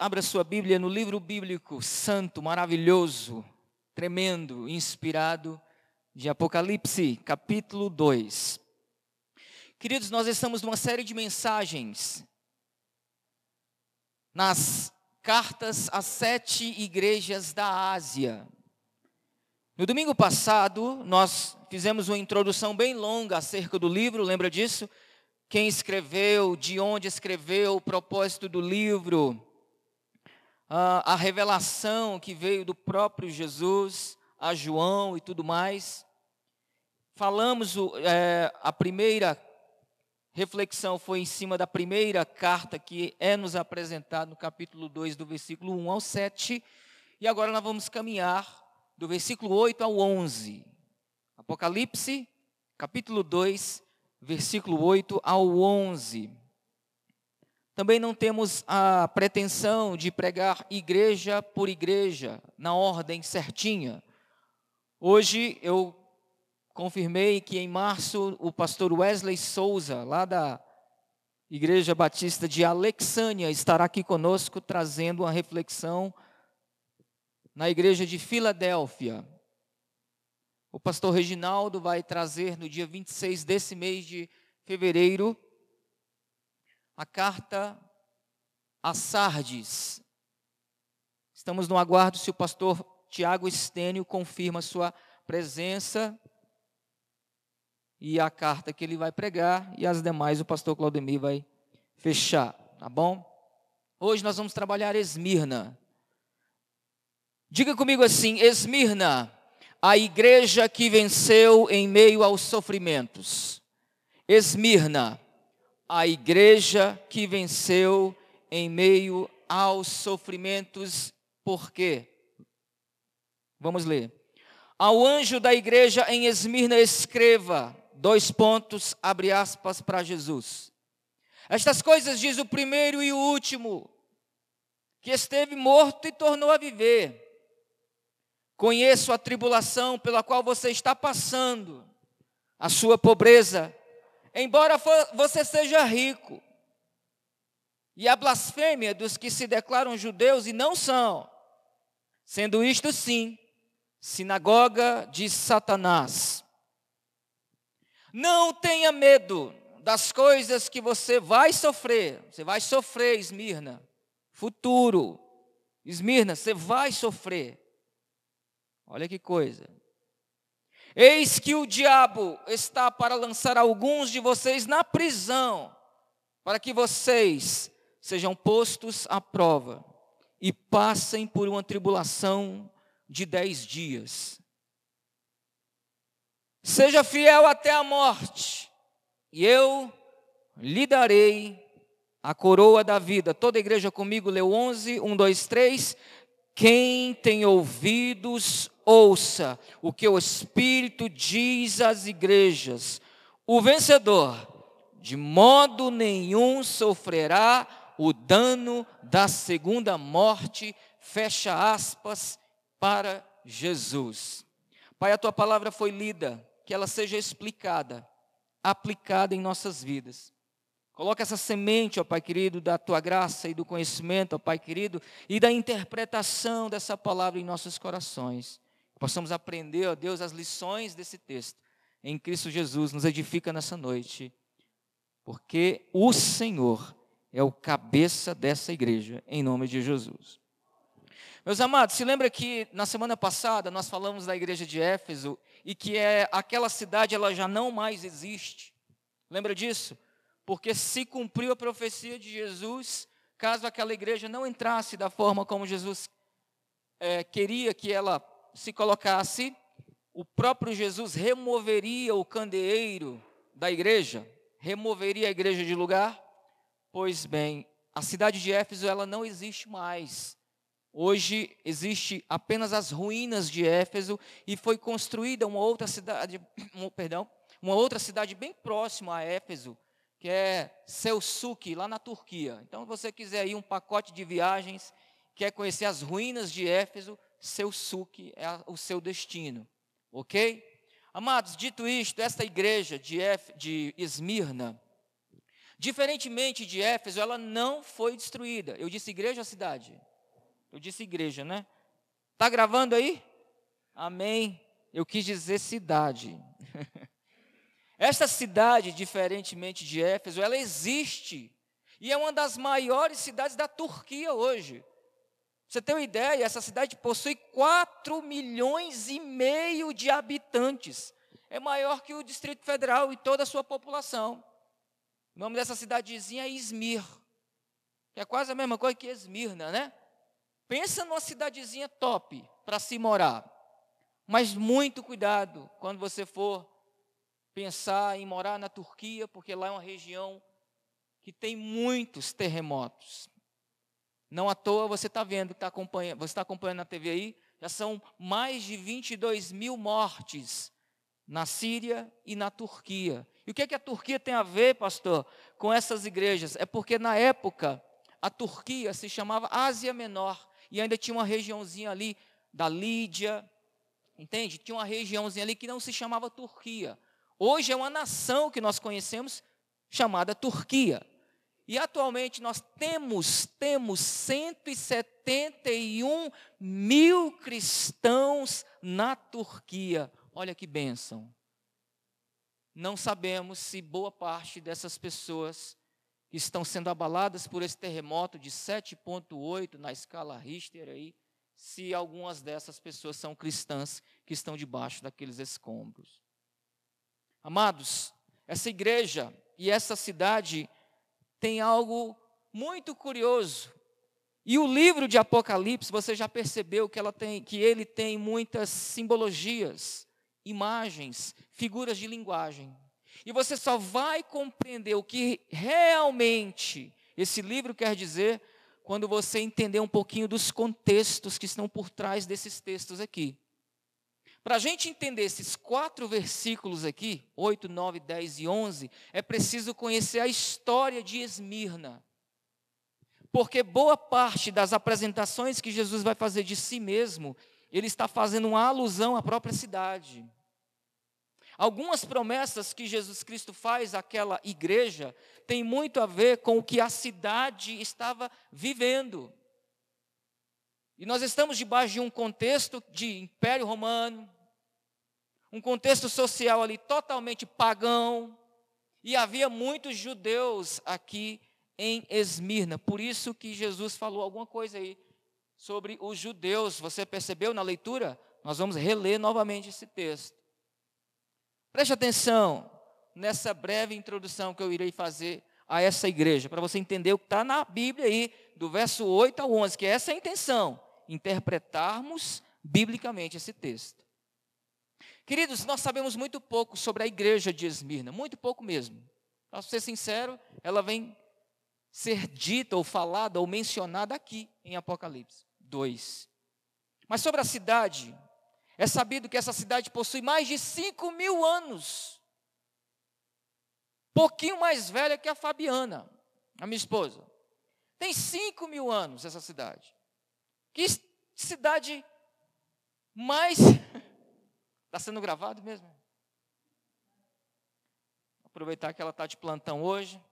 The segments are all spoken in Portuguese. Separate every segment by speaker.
Speaker 1: Abra sua Bíblia no livro bíblico santo, maravilhoso, tremendo, inspirado de Apocalipse, capítulo 2. Queridos, nós estamos numa série de mensagens nas cartas às sete igrejas da Ásia. No domingo passado, nós fizemos uma introdução bem longa acerca do livro, lembra disso? Quem escreveu, de onde escreveu, o propósito do livro a revelação que veio do próprio Jesus a João e tudo mais. Falamos, é, a primeira reflexão foi em cima da primeira carta que é nos apresentada no capítulo 2, do versículo 1 ao 7. E agora nós vamos caminhar do versículo 8 ao 11. Apocalipse, capítulo 2, versículo 8 ao 11. Também não temos a pretensão de pregar igreja por igreja, na ordem certinha. Hoje eu confirmei que em março o pastor Wesley Souza, lá da Igreja Batista de Alexânia, estará aqui conosco trazendo uma reflexão na igreja de Filadélfia. O pastor Reginaldo vai trazer no dia 26 desse mês de fevereiro a carta a Sardes. Estamos no aguardo se o pastor Tiago Estênio confirma sua presença e a carta que ele vai pregar e as demais o pastor Claudemir vai fechar, tá bom? Hoje nós vamos trabalhar Esmirna. Diga comigo assim: Esmirna, a igreja que venceu em meio aos sofrimentos. Esmirna, a igreja que venceu em meio aos sofrimentos, por quê? Vamos ler. Ao anjo da igreja em Esmirna escreva, dois pontos, abre aspas para Jesus. Estas coisas diz o primeiro e o último, que esteve morto e tornou a viver. Conheço a tribulação pela qual você está passando, a sua pobreza, embora você seja rico, e a blasfêmia dos que se declaram judeus e não são, sendo isto sim, sinagoga de Satanás. Não tenha medo das coisas que você vai sofrer, você vai sofrer, Esmirna, futuro, Esmirna, você vai sofrer. Olha que coisa. Eis que o diabo está para lançar alguns de vocês na prisão, para que vocês sejam postos à prova e passem por uma tribulação de dez dias. Seja fiel até a morte, e eu lhe darei a coroa da vida. Toda a igreja comigo leu 11, 1, 2, 3. Quem tem ouvidos, ouça o que o Espírito diz às igrejas. O vencedor, de modo nenhum, sofrerá o dano da segunda morte. Fecha aspas para Jesus. Pai, a tua palavra foi lida, que ela seja explicada, aplicada em nossas vidas. Coloca essa semente, ó Pai querido, da tua graça e do conhecimento, ó Pai querido, e da interpretação dessa palavra em nossos corações possamos aprender, ó Deus, as lições desse texto. Em Cristo Jesus, nos edifica nessa noite, porque o Senhor é o cabeça dessa igreja, em nome de Jesus. Meus amados, se lembra que na semana passada nós falamos da igreja de Éfeso e que é aquela cidade ela já não mais existe. Lembra disso? Porque se cumpriu a profecia de Jesus, caso aquela igreja não entrasse da forma como Jesus é, queria que ela se colocasse, o próprio Jesus removeria o candeeiro da igreja, removeria a igreja de lugar? Pois bem, a cidade de Éfeso ela não existe mais. Hoje existe apenas as ruínas de Éfeso e foi construída uma outra cidade, um, perdão, uma outra cidade bem próxima a Éfeso, que é Selçuk, lá na Turquia. Então, se você quiser ir um pacote de viagens, quer conhecer as ruínas de Éfeso, seu suque é o seu destino, ok? Amados, dito isto, esta igreja de, F, de Esmirna, Diferentemente de Éfeso, ela não foi destruída. Eu disse igreja ou cidade? Eu disse igreja, né? Tá gravando aí? Amém. Eu quis dizer cidade. Esta cidade, diferentemente de Éfeso, ela existe e é uma das maiores cidades da Turquia hoje. Você tem uma ideia? Essa cidade possui 4 milhões e meio de habitantes. É maior que o Distrito Federal e toda a sua população. O nome dessa cidadezinha é Izmir, que é quase a mesma coisa que Esmirna, né? Pensa numa cidadezinha top para se morar. Mas muito cuidado quando você for pensar em morar na Turquia, porque lá é uma região que tem muitos terremotos. Não à toa você está vendo, tá acompanhando, você está acompanhando na TV aí, já são mais de 22 mil mortes na Síria e na Turquia. E o que, é que a Turquia tem a ver, pastor, com essas igrejas? É porque na época a Turquia se chamava Ásia Menor e ainda tinha uma regiãozinha ali da Lídia, entende? Tinha uma regiãozinha ali que não se chamava Turquia. Hoje é uma nação que nós conhecemos chamada Turquia. E atualmente nós temos, temos 171 mil cristãos na Turquia. Olha que bênção. Não sabemos se boa parte dessas pessoas que estão sendo abaladas por esse terremoto de 7,8 na escala Richter aí, se algumas dessas pessoas são cristãs que estão debaixo daqueles escombros. Amados, essa igreja e essa cidade tem algo muito curioso. E o livro de Apocalipse, você já percebeu que, ela tem, que ele tem muitas simbologias, imagens, figuras de linguagem. E você só vai compreender o que realmente esse livro quer dizer quando você entender um pouquinho dos contextos que estão por trás desses textos aqui. Para a gente entender esses quatro versículos aqui, 8, 9, 10 e 11, é preciso conhecer a história de Esmirna. Porque boa parte das apresentações que Jesus vai fazer de si mesmo, ele está fazendo uma alusão à própria cidade. Algumas promessas que Jesus Cristo faz àquela igreja têm muito a ver com o que a cidade estava vivendo. E nós estamos debaixo de um contexto de Império Romano, um contexto social ali totalmente pagão, e havia muitos judeus aqui em Esmirna. Por isso que Jesus falou alguma coisa aí sobre os judeus. Você percebeu na leitura? Nós vamos reler novamente esse texto. Preste atenção nessa breve introdução que eu irei fazer a essa igreja, para você entender o que está na Bíblia aí, do verso 8 ao 11, que é essa a intenção, interpretarmos biblicamente esse texto. Queridos, nós sabemos muito pouco sobre a igreja de Esmirna, muito pouco mesmo. Para ser sincero, ela vem ser dita ou falada ou mencionada aqui em Apocalipse 2. Mas sobre a cidade, é sabido que essa cidade possui mais de 5 mil anos. Pouquinho mais velha que a Fabiana, a minha esposa. Tem 5 mil anos essa cidade. Que cidade mais. Está sendo gravado mesmo? Aproveitar que ela está de plantão hoje.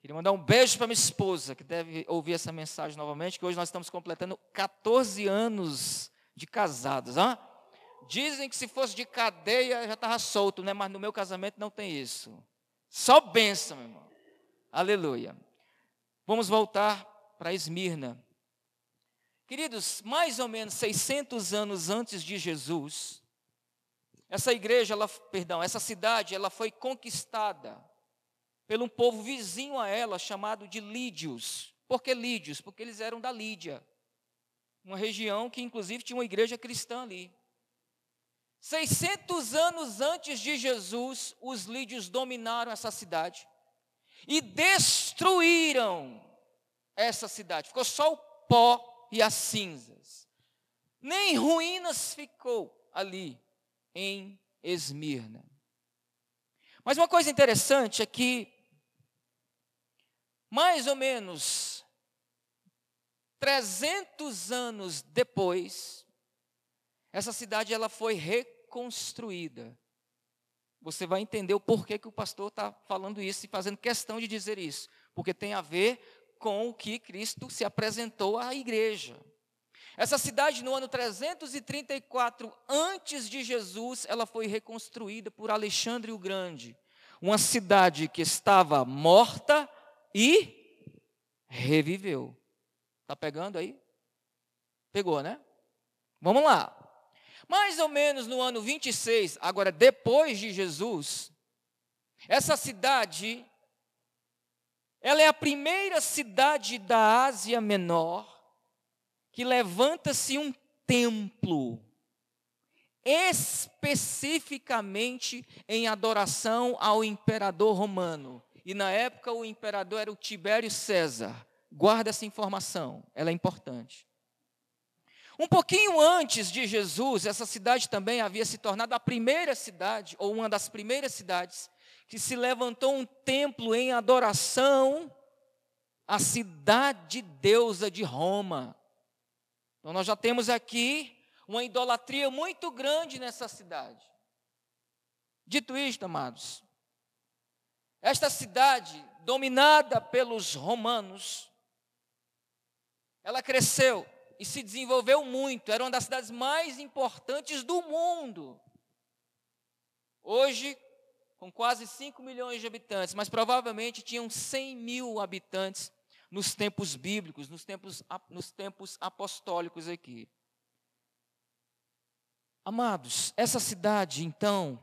Speaker 1: Queria mandar um beijo para minha esposa, que deve ouvir essa mensagem novamente, que hoje nós estamos completando 14 anos de casados. Hein? Dizem que se fosse de cadeia já estava solto, né? mas no meu casamento não tem isso. Só bênção, meu irmão. Aleluia. Vamos voltar para Esmirna. Queridos, mais ou menos 600 anos antes de Jesus, essa igreja, ela, perdão, essa cidade, ela foi conquistada pelo um povo vizinho a ela, chamado de Lídios. Por que Lídios? Porque eles eram da Lídia uma região que inclusive tinha uma igreja cristã ali. 600 anos antes de Jesus, os lídios dominaram essa cidade e destruíram essa cidade. Ficou só o pó e as cinzas. Nem ruínas ficou ali em Esmirna. Mas uma coisa interessante é que, mais ou menos 300 anos depois, essa cidade ela foi reconstruída. você vai entender o porquê que o pastor está falando isso e fazendo questão de dizer isso. Porque tem a ver com o que Cristo se apresentou à igreja. Essa cidade, no ano 334 antes de Jesus, ela foi reconstruída por Alexandre o Grande. Uma cidade que estava morta e reviveu. Está pegando aí? Pegou, né? Vamos lá. Mais ou menos no ano 26, agora depois de Jesus, essa cidade, ela é a primeira cidade da Ásia Menor que levanta-se um templo especificamente em adoração ao imperador romano. E na época o imperador era o Tibério César. Guarda essa informação, ela é importante. Um pouquinho antes de Jesus, essa cidade também havia se tornado a primeira cidade, ou uma das primeiras cidades, que se levantou um templo em adoração à cidade deusa de Roma. Então nós já temos aqui uma idolatria muito grande nessa cidade. Dito isto, amados, esta cidade, dominada pelos romanos, ela cresceu e se desenvolveu muito, era uma das cidades mais importantes do mundo. Hoje, com quase 5 milhões de habitantes, mas provavelmente tinham 100 mil habitantes nos tempos bíblicos, nos tempos, nos tempos apostólicos aqui. Amados, essa cidade, então,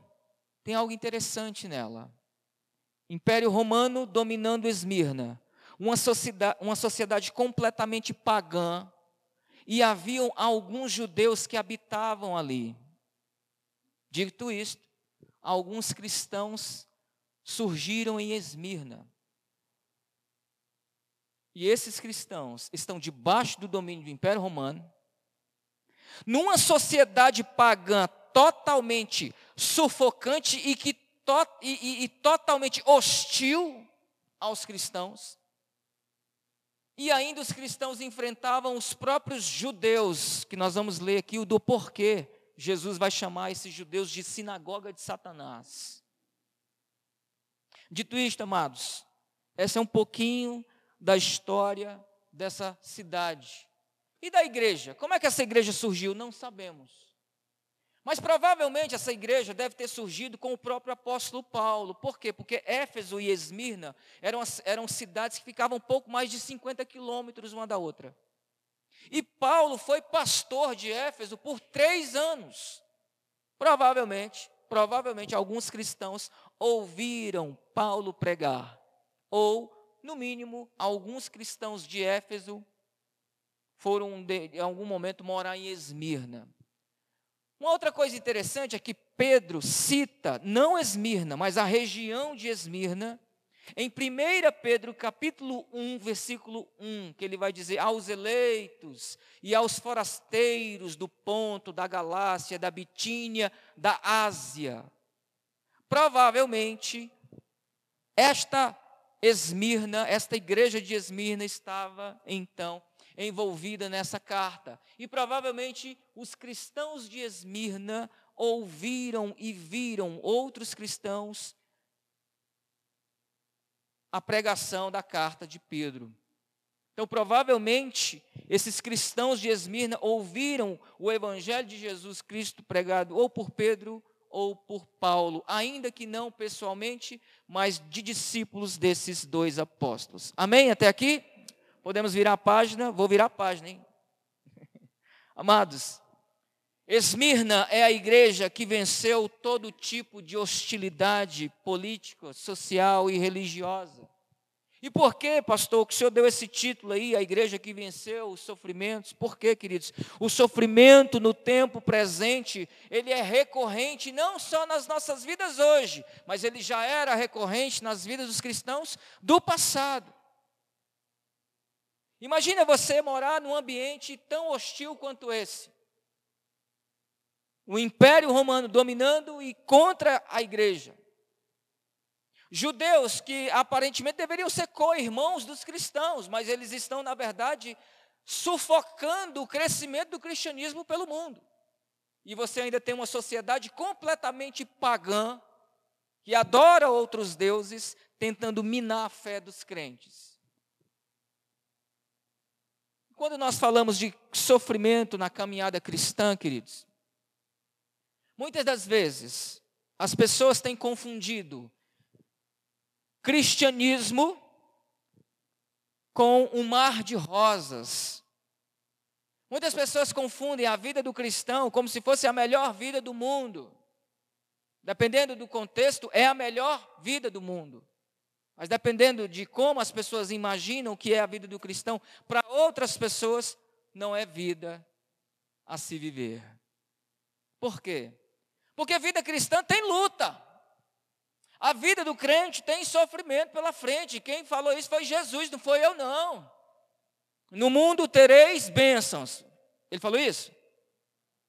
Speaker 1: tem algo interessante nela. Império Romano dominando Esmirna, uma sociedade, uma sociedade completamente pagã, e haviam alguns judeus que habitavam ali. Dito isto, alguns cristãos surgiram em Esmirna. E esses cristãos estão debaixo do domínio do Império Romano, numa sociedade pagã totalmente sufocante e, que to, e, e, e totalmente hostil aos cristãos. E ainda os cristãos enfrentavam os próprios judeus, que nós vamos ler aqui o do porquê Jesus vai chamar esses judeus de sinagoga de Satanás. Dito isto, amados, essa é um pouquinho da história dessa cidade. E da igreja? Como é que essa igreja surgiu? Não sabemos. Mas provavelmente essa igreja deve ter surgido com o próprio apóstolo Paulo. Por quê? Porque Éfeso e Esmirna eram, eram cidades que ficavam pouco mais de 50 quilômetros uma da outra. E Paulo foi pastor de Éfeso por três anos. Provavelmente, provavelmente alguns cristãos ouviram Paulo pregar. Ou, no mínimo, alguns cristãos de Éfeso foram, de, em algum momento, morar em Esmirna. Uma outra coisa interessante é que Pedro cita não Esmirna, mas a região de Esmirna, em 1 Pedro capítulo 1, versículo 1, que ele vai dizer aos eleitos e aos forasteiros do ponto, da Galácia, da Bitínia, da Ásia. Provavelmente, esta Esmirna, esta igreja de Esmirna estava então envolvida nessa carta. E provavelmente os cristãos de Esmirna ouviram e viram outros cristãos a pregação da carta de Pedro. Então, provavelmente, esses cristãos de Esmirna ouviram o evangelho de Jesus Cristo pregado ou por Pedro ou por Paulo, ainda que não pessoalmente, mas de discípulos desses dois apóstolos. Amém? Até aqui? Podemos virar a página? Vou virar a página, hein? Amados, Esmirna é a igreja que venceu todo tipo de hostilidade política, social e religiosa. E por que, pastor, que o senhor deu esse título aí, a igreja que venceu os sofrimentos? Por quê, queridos? O sofrimento no tempo presente, ele é recorrente não só nas nossas vidas hoje, mas ele já era recorrente nas vidas dos cristãos do passado. Imagina você morar num ambiente tão hostil quanto esse. O Império Romano dominando e contra a igreja. Judeus que aparentemente deveriam ser co-irmãos dos cristãos, mas eles estão, na verdade, sufocando o crescimento do cristianismo pelo mundo. E você ainda tem uma sociedade completamente pagã, que adora outros deuses, tentando minar a fé dos crentes. Quando nós falamos de sofrimento na caminhada cristã, queridos, muitas das vezes as pessoas têm confundido cristianismo com um mar de rosas. Muitas pessoas confundem a vida do cristão como se fosse a melhor vida do mundo. Dependendo do contexto, é a melhor vida do mundo. Mas dependendo de como as pessoas imaginam que é a vida do cristão, para outras pessoas não é vida a se viver. Por quê? Porque a vida cristã tem luta. A vida do crente tem sofrimento pela frente. Quem falou isso foi Jesus, não foi eu, não. No mundo tereis bênçãos. Ele falou isso?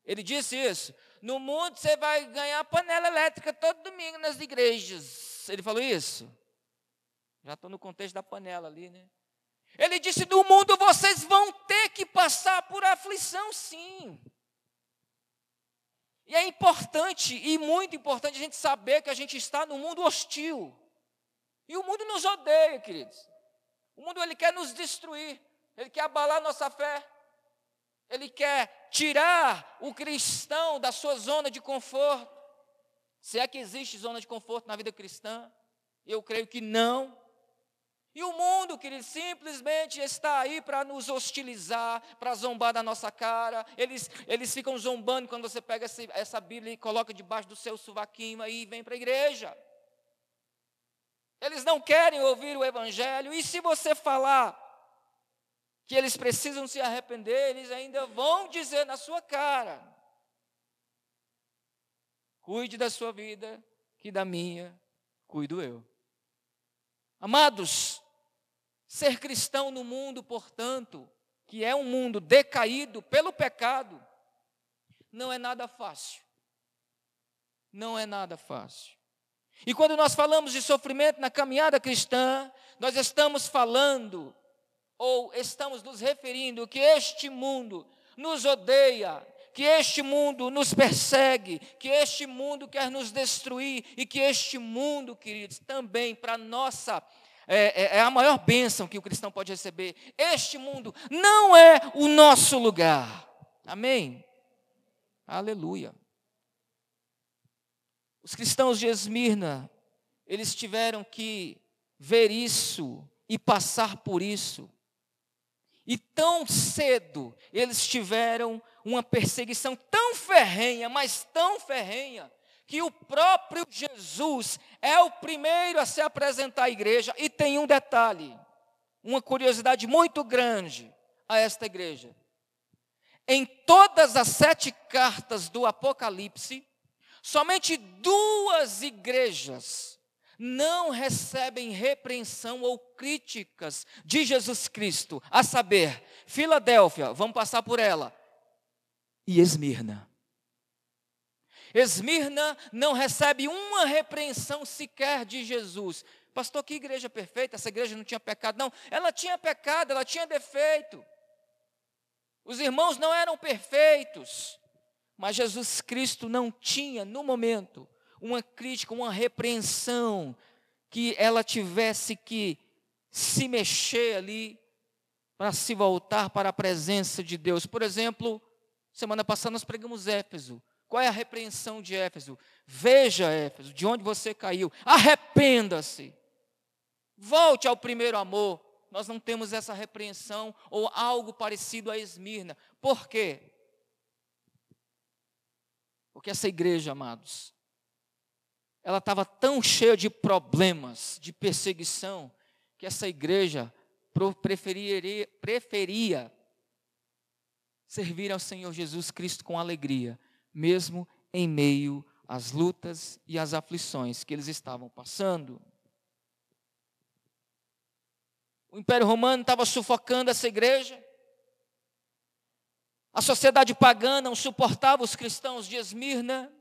Speaker 1: Ele disse isso. No mundo você vai ganhar panela elétrica todo domingo nas igrejas. Ele falou isso? Já estou no contexto da panela ali, né? Ele disse: No mundo vocês vão ter que passar por aflição, sim. E é importante, e muito importante, a gente saber que a gente está no mundo hostil. E o mundo nos odeia, queridos. O mundo ele quer nos destruir, ele quer abalar nossa fé, ele quer tirar o cristão da sua zona de conforto. Se é que existe zona de conforto na vida cristã, eu creio que não. E o mundo, querido, simplesmente está aí para nos hostilizar, para zombar da nossa cara. Eles, eles ficam zombando quando você pega essa, essa Bíblia e coloca debaixo do seu suvaquinho aí e vem para a igreja. Eles não querem ouvir o Evangelho. E se você falar que eles precisam se arrepender, eles ainda vão dizer na sua cara: cuide da sua vida, que da minha cuido eu. Amados, Ser cristão no mundo, portanto, que é um mundo decaído pelo pecado, não é nada fácil. Não é nada fácil. E quando nós falamos de sofrimento na caminhada cristã, nós estamos falando, ou estamos nos referindo, que este mundo nos odeia, que este mundo nos persegue, que este mundo quer nos destruir e que este mundo, queridos, também para nossa é, é, é a maior bênção que o cristão pode receber. Este mundo não é o nosso lugar. Amém? Aleluia. Os cristãos de Esmirna, eles tiveram que ver isso e passar por isso. E tão cedo eles tiveram uma perseguição tão ferrenha, mas tão ferrenha, que o próprio Jesus é o primeiro a se apresentar à igreja. E tem um detalhe, uma curiosidade muito grande a esta igreja. Em todas as sete cartas do Apocalipse, somente duas igrejas não recebem repreensão ou críticas de Jesus Cristo, a saber, Filadélfia, vamos passar por ela, e Esmirna. Esmirna não recebe uma repreensão sequer de Jesus. Pastor, que igreja perfeita? Essa igreja não tinha pecado. Não, ela tinha pecado, ela tinha defeito. Os irmãos não eram perfeitos. Mas Jesus Cristo não tinha, no momento, uma crítica, uma repreensão, que ela tivesse que se mexer ali para se voltar para a presença de Deus. Por exemplo, semana passada nós pregamos Éfeso. Qual é a repreensão de Éfeso? Veja, Éfeso, de onde você caiu. Arrependa-se. Volte ao primeiro amor. Nós não temos essa repreensão ou algo parecido a Esmirna. Por quê? Porque essa igreja, amados, ela estava tão cheia de problemas, de perseguição, que essa igreja preferia, servir ao Senhor Jesus Cristo com alegria mesmo em meio às lutas e às aflições que eles estavam passando. O Império Romano estava sufocando essa igreja. A sociedade pagã não suportava os cristãos de Esmirna.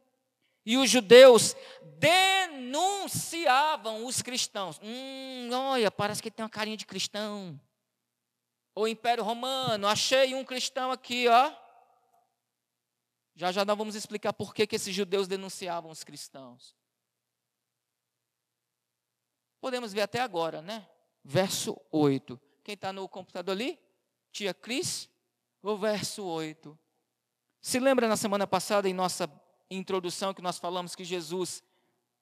Speaker 1: E os judeus denunciavam os cristãos. Hum, olha, parece que tem uma carinha de cristão. O Império Romano, achei um cristão aqui, ó. Já já nós vamos explicar por que, que esses judeus denunciavam os cristãos. Podemos ver até agora, né? Verso 8. Quem está no computador ali? Tia Cris? O verso 8. Se lembra na semana passada, em nossa introdução, que nós falamos que Jesus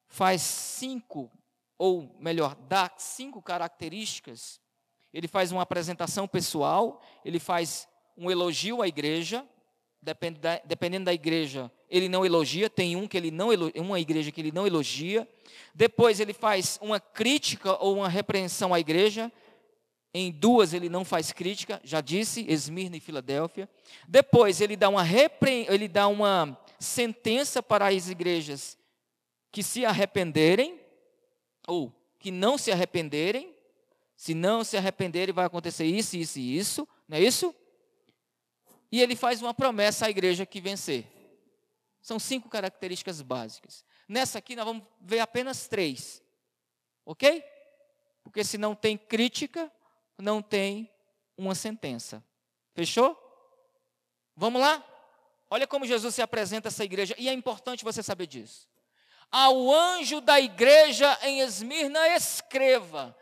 Speaker 1: faz cinco, ou melhor, dá cinco características. Ele faz uma apresentação pessoal, ele faz um elogio à igreja, dependendo da igreja, ele não elogia, tem um que ele não uma igreja que ele não elogia. Depois ele faz uma crítica ou uma repreensão à igreja. Em duas ele não faz crítica, já disse, Esmirna e Filadélfia. Depois ele dá uma repre... ele dá uma sentença para as igrejas que se arrependerem ou que não se arrependerem. Se não se arrependerem vai acontecer isso, isso e isso, não é isso? E ele faz uma promessa à igreja que vencer. São cinco características básicas. Nessa aqui nós vamos ver apenas três. Ok? Porque se não tem crítica, não tem uma sentença. Fechou? Vamos lá? Olha como Jesus se apresenta a essa igreja, e é importante você saber disso. Ao anjo da igreja em Esmirna, escreva: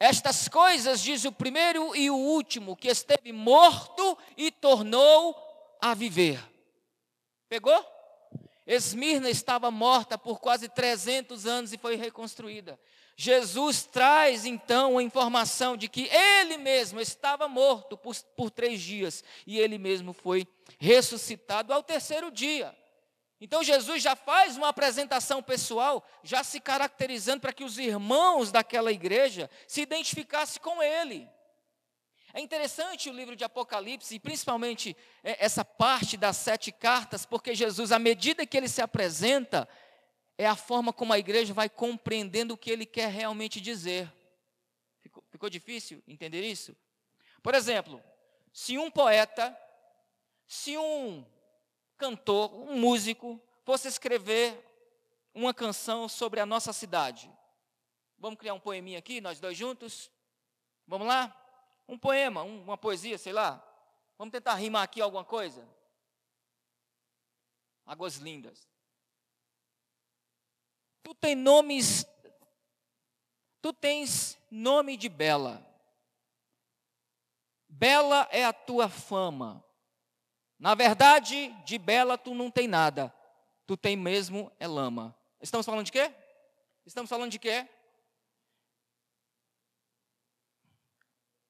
Speaker 1: Estas coisas diz o primeiro e o último, que esteve morto e tornou a viver. Pegou? Esmirna estava morta por quase 300 anos e foi reconstruída. Jesus traz então a informação de que ele mesmo estava morto por, por três dias e ele mesmo foi ressuscitado ao terceiro dia. Então Jesus já faz uma apresentação pessoal, já se caracterizando para que os irmãos daquela igreja se identificassem com ele. É interessante o livro de Apocalipse, e principalmente é, essa parte das sete cartas, porque Jesus, à medida que ele se apresenta, é a forma como a igreja vai compreendendo o que ele quer realmente dizer. Ficou, ficou difícil entender isso? Por exemplo, se um poeta, se um cantor, um músico, fosse escrever uma canção sobre a nossa cidade. Vamos criar um poeminha aqui, nós dois juntos? Vamos lá? Um poema, uma poesia, sei lá. Vamos tentar rimar aqui alguma coisa? Águas lindas. Tu tem nomes. Tu tens nome de bela. Bela é a tua fama. Na verdade, de bela tu não tem nada. Tu tem mesmo é lama. Estamos falando de quê? Estamos falando de quê?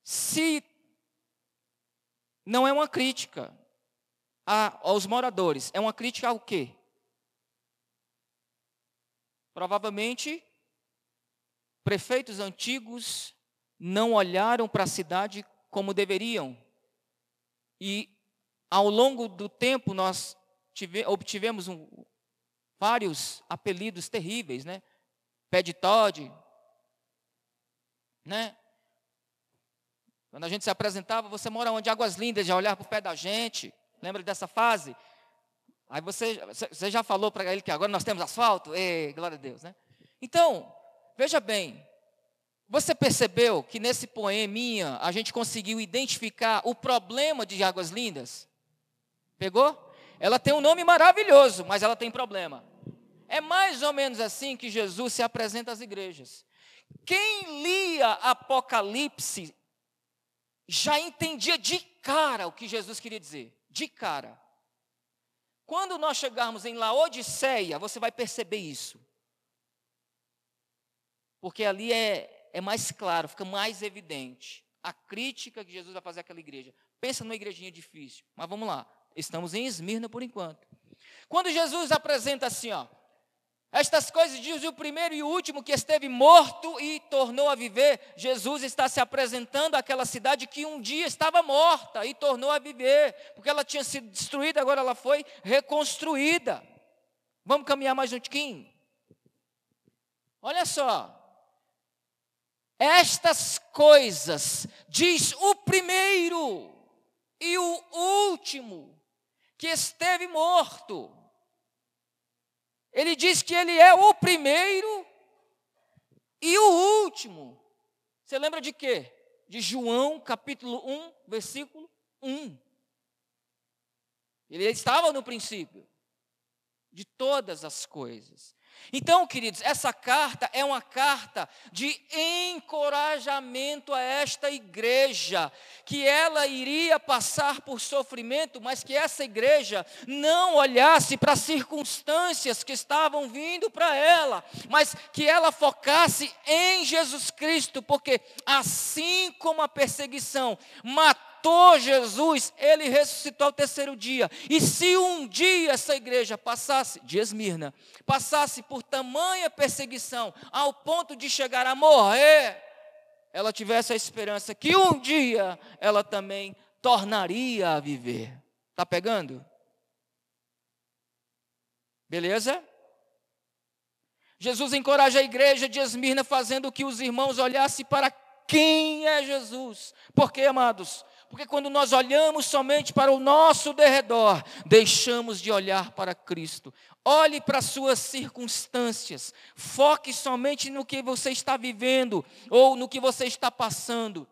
Speaker 1: Se não é uma crítica aos moradores, é uma crítica ao quê? Provavelmente, prefeitos antigos não olharam para a cidade como deveriam. E ao longo do tempo nós tive, obtivemos um, vários apelidos terríveis, né? Pé de Todd, né? Quando a gente se apresentava, você mora onde? Águas Lindas, já olhar para o pé da gente. Lembra dessa fase? Aí você, você já falou para ele que agora nós temos asfalto? Ei, glória a Deus, né? Então, veja bem, você percebeu que nesse poeminha a gente conseguiu identificar o problema de Águas Lindas? Pegou? Ela tem um nome maravilhoso, mas ela tem problema. É mais ou menos assim que Jesus se apresenta às igrejas. Quem lia Apocalipse já entendia de cara o que Jesus queria dizer, de cara. Quando nós chegarmos em Laodiceia, você vai perceber isso. Porque ali é, é mais claro, fica mais evidente a crítica que Jesus vai fazer àquela igreja. Pensa numa igrejinha difícil, mas vamos lá. Estamos em Esmirna por enquanto. Quando Jesus apresenta assim, ó, estas coisas diz o primeiro e o último que esteve morto e tornou a viver. Jesus está se apresentando àquela cidade que um dia estava morta e tornou a viver, porque ela tinha sido destruída, agora ela foi reconstruída. Vamos caminhar mais um tiquinho? Olha só. Estas coisas diz o primeiro e o último que esteve morto. Ele diz que ele é o primeiro e o último. Você lembra de quê? De João, capítulo 1, versículo 1. Ele estava no princípio de todas as coisas. Então, queridos, essa carta é uma carta de encorajamento a esta igreja, que ela iria passar por sofrimento, mas que essa igreja não olhasse para as circunstâncias que estavam vindo para ela, mas que ela focasse em Jesus Cristo, porque assim como a perseguição matou, matou Jesus, ele ressuscitou ao terceiro dia. E se um dia essa igreja passasse, de Esmirna, passasse por tamanha perseguição, ao ponto de chegar a morrer, ela tivesse a esperança que um dia ela também tornaria a viver. Está pegando? Beleza? Jesus encoraja a igreja de Esmirna, fazendo que os irmãos olhassem para quem é Jesus. Porque, amados, porque quando nós olhamos somente para o nosso derredor, deixamos de olhar para Cristo. Olhe para as suas circunstâncias. Foque somente no que você está vivendo ou no que você está passando.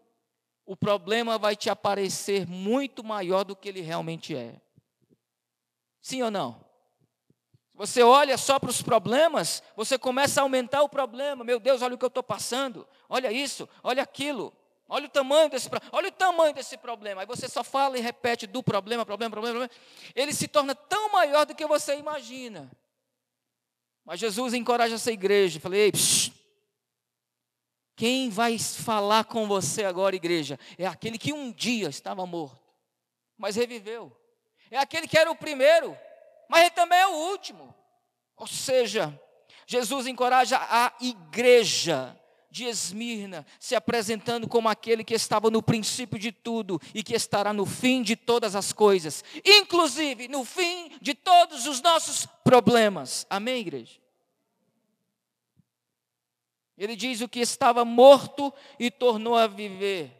Speaker 1: O problema vai te aparecer muito maior do que ele realmente é. Sim ou não? Você olha só para os problemas, você começa a aumentar o problema. Meu Deus, olha o que eu estou passando. Olha isso, olha aquilo. Olha o tamanho desse olha o tamanho desse problema. Aí você só fala e repete do problema, problema, problema, problema. Ele se torna tão maior do que você imagina. Mas Jesus encoraja essa igreja. Falei, psh, quem vai falar com você agora, igreja? É aquele que um dia estava morto, mas reviveu. É aquele que era o primeiro, mas ele também é o último. Ou seja, Jesus encoraja a igreja de Esmirna, se apresentando como aquele que estava no princípio de tudo e que estará no fim de todas as coisas, inclusive no fim de todos os nossos problemas. Amém, igreja? Ele diz o que estava morto e tornou a viver,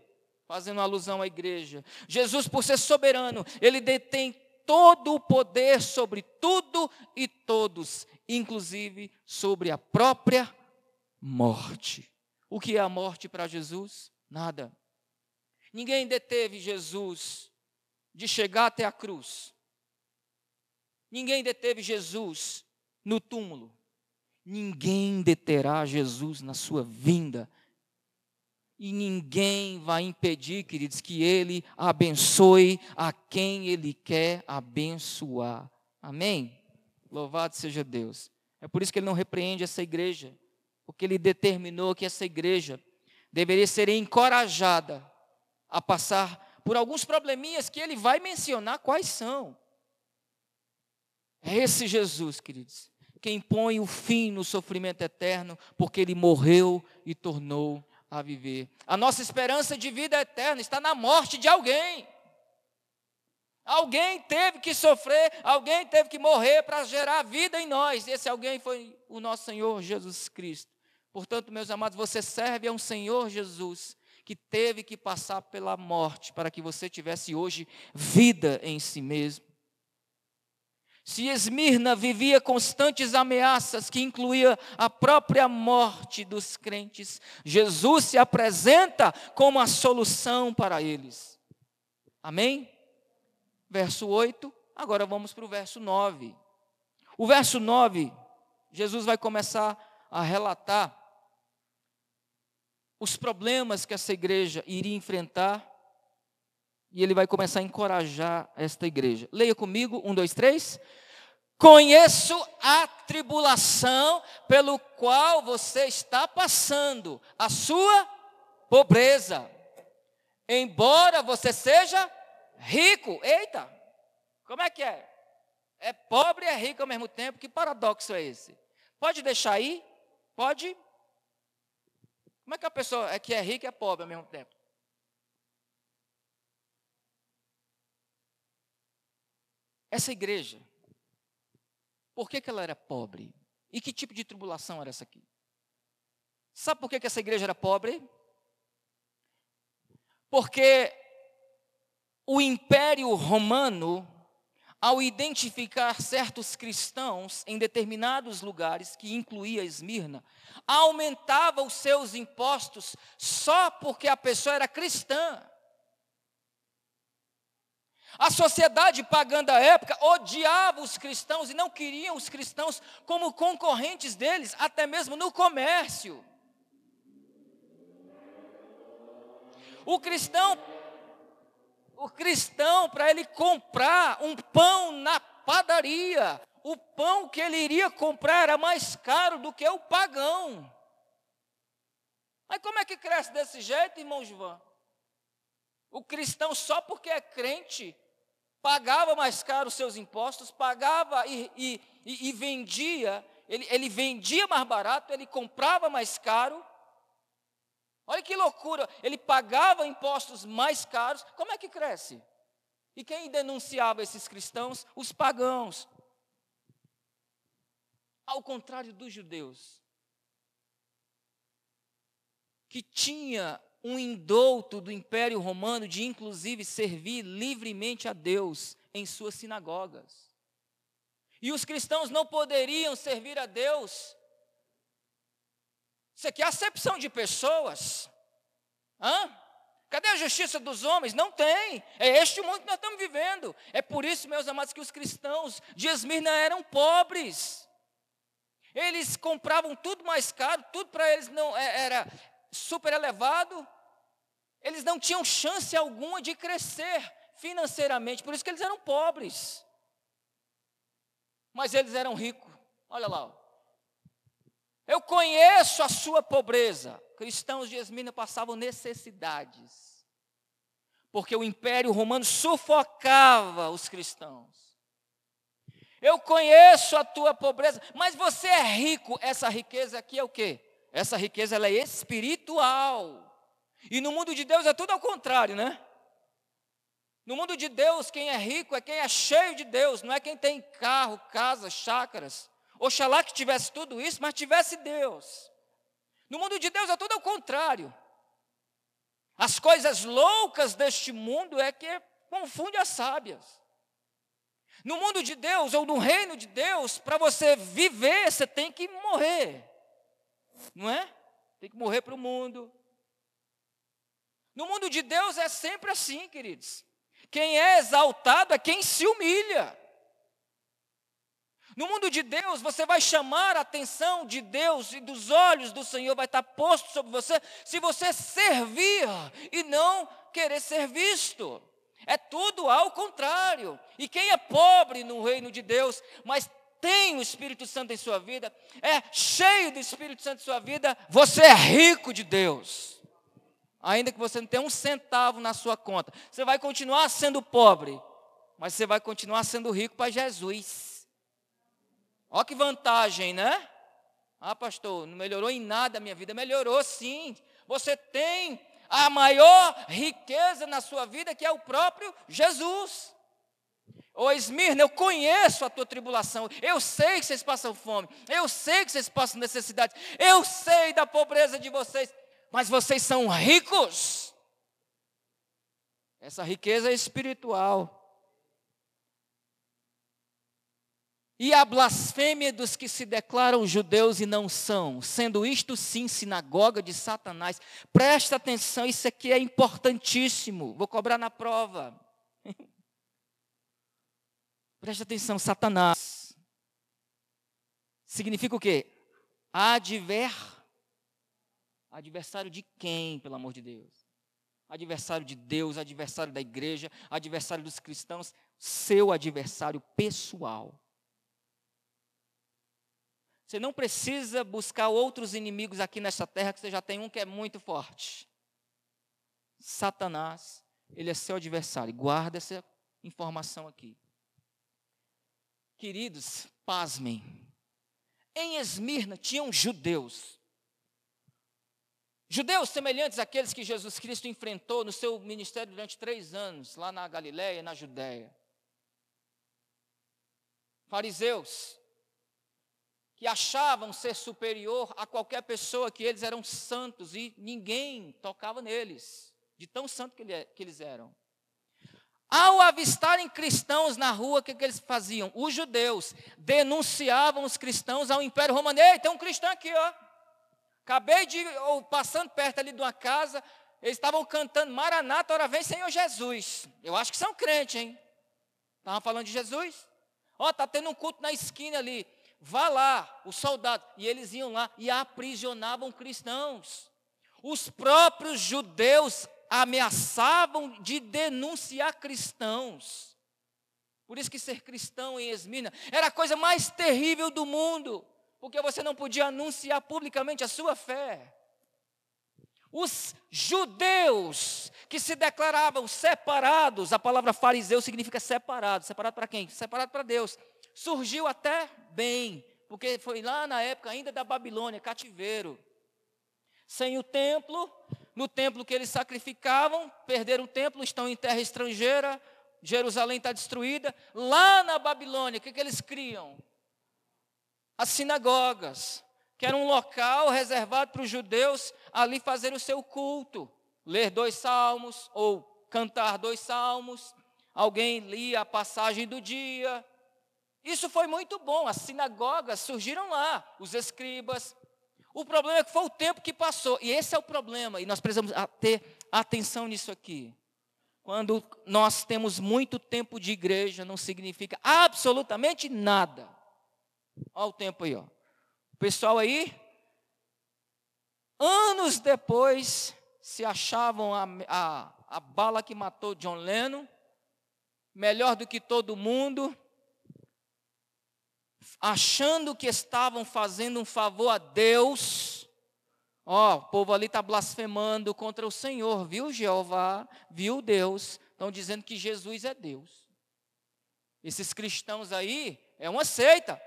Speaker 1: fazendo alusão à igreja. Jesus, por ser soberano, ele detém todo o poder sobre tudo e todos, inclusive sobre a própria morte. O que é a morte para Jesus? Nada. Ninguém deteve Jesus de chegar até a cruz. Ninguém deteve Jesus no túmulo. Ninguém deterá Jesus na sua vinda. E ninguém vai impedir, queridos, que ele abençoe a quem ele quer abençoar. Amém? Louvado seja Deus. É por isso que ele não repreende essa igreja porque ele determinou que essa igreja deveria ser encorajada a passar por alguns probleminhas que ele vai mencionar quais são. É esse Jesus, queridos, quem põe o fim no sofrimento eterno, porque ele morreu e tornou a viver. A nossa esperança de vida eterna está na morte de alguém. Alguém teve que sofrer, alguém teve que morrer para gerar vida em nós. Esse alguém foi o nosso Senhor Jesus Cristo. Portanto, meus amados, você serve a um Senhor Jesus que teve que passar pela morte para que você tivesse hoje vida em si mesmo. Se Esmirna vivia constantes ameaças que incluía a própria morte dos crentes, Jesus se apresenta como a solução para eles. Amém? Verso 8, agora vamos para o verso 9. O verso 9, Jesus vai começar a relatar os problemas que essa igreja iria enfrentar, e ele vai começar a encorajar esta igreja. Leia comigo, um, dois, três. Conheço a tribulação pelo qual você está passando, a sua pobreza. Embora você seja rico. Eita, como é que é? É pobre e é rico ao mesmo tempo. Que paradoxo é esse? Pode deixar aí? Pode? Como é que a pessoa é que é rica e é pobre ao mesmo tempo? Essa igreja, por que, que ela era pobre? E que tipo de tribulação era essa aqui? Sabe por que, que essa igreja era pobre? Porque o Império Romano ao identificar certos cristãos em determinados lugares, que incluía Esmirna, aumentava os seus impostos só porque a pessoa era cristã. A sociedade pagã da época odiava os cristãos e não queriam os cristãos como concorrentes deles, até mesmo no comércio. O cristão, o cristão, para ele comprar um pão na padaria, o pão que ele iria comprar era mais caro do que o pagão. Mas como é que cresce desse jeito, irmão João? O cristão, só porque é crente, pagava mais caro os seus impostos, pagava e, e, e, vendia, ele, ele vendia mais barato, ele comprava mais caro. Olha que loucura, ele pagava impostos mais caros, como é que cresce? E quem denunciava esses cristãos? Os pagãos. Ao contrário dos judeus, que tinha um indouto do Império Romano de, inclusive, servir livremente a Deus em suas sinagogas. E os cristãos não poderiam servir a Deus. Isso aqui é acepção de pessoas. Hã? Cadê a justiça dos homens? Não tem. É este mundo que nós estamos vivendo. É por isso, meus amados, que os cristãos de Esmirna eram pobres. Eles compravam tudo mais caro, tudo para eles não é, era super elevado eles não tinham chance alguma de crescer financeiramente, por isso que eles eram pobres. Mas eles eram ricos. Olha lá. Eu conheço a sua pobreza. Cristãos de Esmina passavam necessidades. Porque o Império Romano sufocava os cristãos. Eu conheço a tua pobreza, mas você é rico. Essa riqueza aqui é o quê? Essa riqueza ela é espiritual. E no mundo de Deus é tudo ao contrário, né? No mundo de Deus, quem é rico é quem é cheio de Deus, não é quem tem carro, casa, chácaras. Oxalá que tivesse tudo isso, mas tivesse Deus. No mundo de Deus é tudo ao contrário. As coisas loucas deste mundo é que confunde as sábias. No mundo de Deus ou no reino de Deus, para você viver, você tem que morrer. Não é? Tem que morrer para o mundo, no mundo de Deus é sempre assim, queridos. Quem é exaltado é quem se humilha. No mundo de Deus, você vai chamar a atenção de Deus e dos olhos do Senhor vai estar posto sobre você se você servir e não querer ser visto. É tudo ao contrário. E quem é pobre no reino de Deus, mas tem o Espírito Santo em sua vida, é cheio do Espírito Santo em sua vida, você é rico de Deus ainda que você não tenha um centavo na sua conta. Você vai continuar sendo pobre, mas você vai continuar sendo rico para Jesus. Olha que vantagem, né? Ah, pastor, não melhorou em nada a minha vida. Melhorou sim. Você tem a maior riqueza na sua vida, que é o próprio Jesus. Ô Esmirna, eu conheço a tua tribulação, eu sei que vocês passam fome, eu sei que vocês passam necessidade, eu sei da pobreza de vocês, mas vocês são ricos. Essa riqueza é espiritual. E a blasfêmia dos que se declaram judeus e não são, sendo isto sim sinagoga de Satanás. Presta atenção, isso aqui é importantíssimo. Vou cobrar na prova. Presta atenção, Satanás. Significa o quê? Adver Adversário de quem, pelo amor de Deus? Adversário de Deus, adversário da igreja, adversário dos cristãos, seu adversário pessoal. Você não precisa buscar outros inimigos aqui nessa terra, que você já tem um que é muito forte. Satanás, ele é seu adversário. Guarda essa informação aqui. Queridos, pasmem. Em Esmirna tinham judeus Judeus semelhantes àqueles que Jesus Cristo enfrentou no seu ministério durante três anos, lá na Galiléia e na Judéia. Fariseus, que achavam ser superior a qualquer pessoa, que eles eram santos e ninguém tocava neles, de tão santo que, eles eram. Ao avistarem cristãos na rua, o que, que, eles faziam? Os judeus denunciavam os cristãos ao Império Romano. Ei, tem um cristão aqui, ó. Acabei de, ou passando perto ali de uma casa, eles estavam cantando Maranata, ora vem Senhor Jesus. Eu acho que são crentes, hein? Estava falando de Jesus. Ó, está tendo um culto na esquina ali. Vá lá, os soldados. E eles iam lá e aprisionavam cristãos. Os próprios judeus ameaçavam de denunciar cristãos. Por isso que ser cristão em Esmina era a coisa mais terrível do mundo, porque você não podia anunciar publicamente a sua fé. Os judeus que se declaravam separados, a palavra fariseu significa separado. Separado para quem? Separado para Deus. Surgiu até bem, porque foi lá na época ainda da Babilônia, cativeiro. Sem o templo, no templo que eles sacrificavam, perderam o templo, estão em terra estrangeira, Jerusalém está destruída. Lá na Babilônia, o que, que eles criam? As sinagogas, que era um local reservado para os judeus ali fazer o seu culto, ler dois salmos ou cantar dois salmos. Alguém lia a passagem do dia. Isso foi muito bom. As sinagogas surgiram lá, os escribas. O problema é que foi o tempo que passou. E esse é o problema. E nós precisamos ter atenção nisso aqui. Quando nós temos muito tempo de igreja, não significa absolutamente nada. Olha o tempo aí, ó. O pessoal aí Anos depois, se achavam a, a, a bala que matou John Lennon, melhor do que todo mundo, achando que estavam fazendo um favor a Deus. Ó, o povo ali está blasfemando contra o Senhor, viu Jeová, viu Deus, estão dizendo que Jesus é Deus. Esses cristãos aí é uma seita.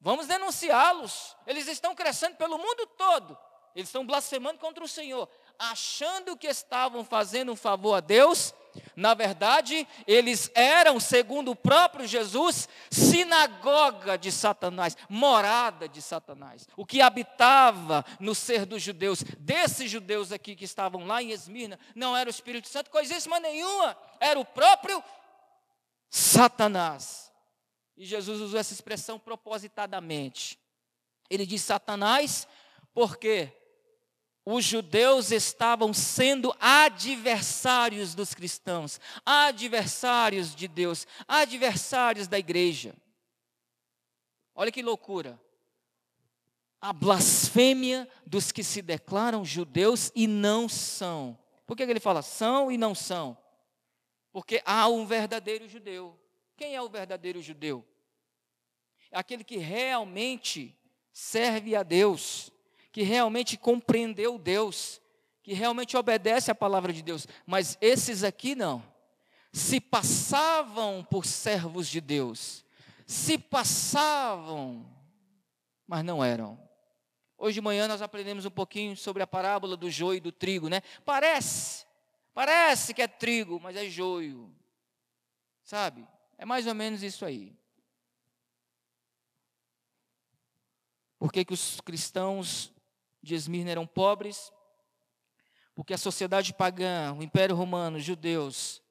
Speaker 1: Vamos denunciá-los. Eles estão crescendo pelo mundo todo. Eles estão blasfemando contra o Senhor, achando que estavam fazendo um favor a Deus. Na verdade, eles eram, segundo o próprio Jesus, sinagoga de Satanás, morada de Satanás. O que habitava no ser dos judeus, desses judeus aqui que estavam lá em Esmirna, não era o Espírito Santo, coisíssima nenhuma, era o próprio Satanás. E Jesus usou essa expressão propositadamente. Ele diz Satanás, porque os judeus estavam sendo adversários dos cristãos, adversários de Deus, adversários da igreja. Olha que loucura. A blasfêmia dos que se declaram judeus e não são. Por que ele fala são e não são? Porque há um verdadeiro judeu. Quem é o verdadeiro judeu? É aquele que realmente serve a Deus que realmente compreendeu Deus, que realmente obedece à palavra de Deus, mas esses aqui não. Se passavam por servos de Deus, se passavam, mas não eram. Hoje de manhã nós aprendemos um pouquinho sobre a parábola do joio e do trigo, né? Parece, parece que é trigo, mas é joio. Sabe? É mais ou menos isso aí. Por que, que os cristãos de Esmirna eram pobres, porque a sociedade pagã, o Império Romano, os judeus,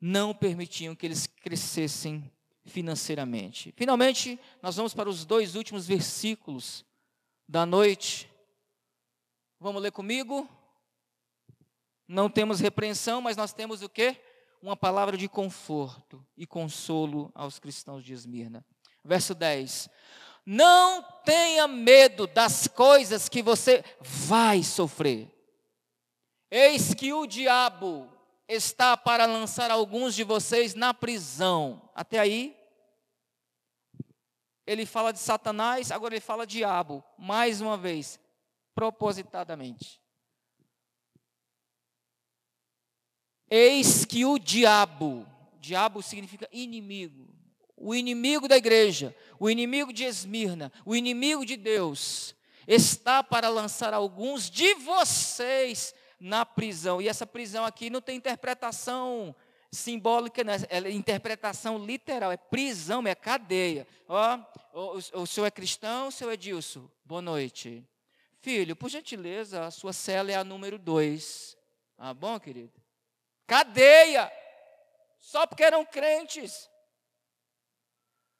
Speaker 1: não permitiam que eles crescessem financeiramente. Finalmente, nós vamos para os dois últimos versículos da noite. Vamos ler comigo? Não temos repreensão, mas nós temos o quê? Uma palavra de conforto e consolo aos cristãos de Esmirna. Verso 10. Não tenha medo das coisas que você vai sofrer. Eis que o diabo está para lançar alguns de vocês na prisão. Até aí, ele fala de Satanás, agora ele fala diabo, mais uma vez, propositadamente. Eis que o diabo, diabo significa inimigo, o inimigo da igreja, o inimigo de Esmirna, o inimigo de Deus, está para lançar alguns de vocês na prisão. E essa prisão aqui não tem interpretação simbólica, né? é interpretação literal, é prisão, é cadeia. Ó, o, o senhor é cristão, o senhor Edilson, boa noite. Filho, por gentileza, a sua cela é a número dois. Ah, bom, querido? Cadeia! Só porque eram crentes.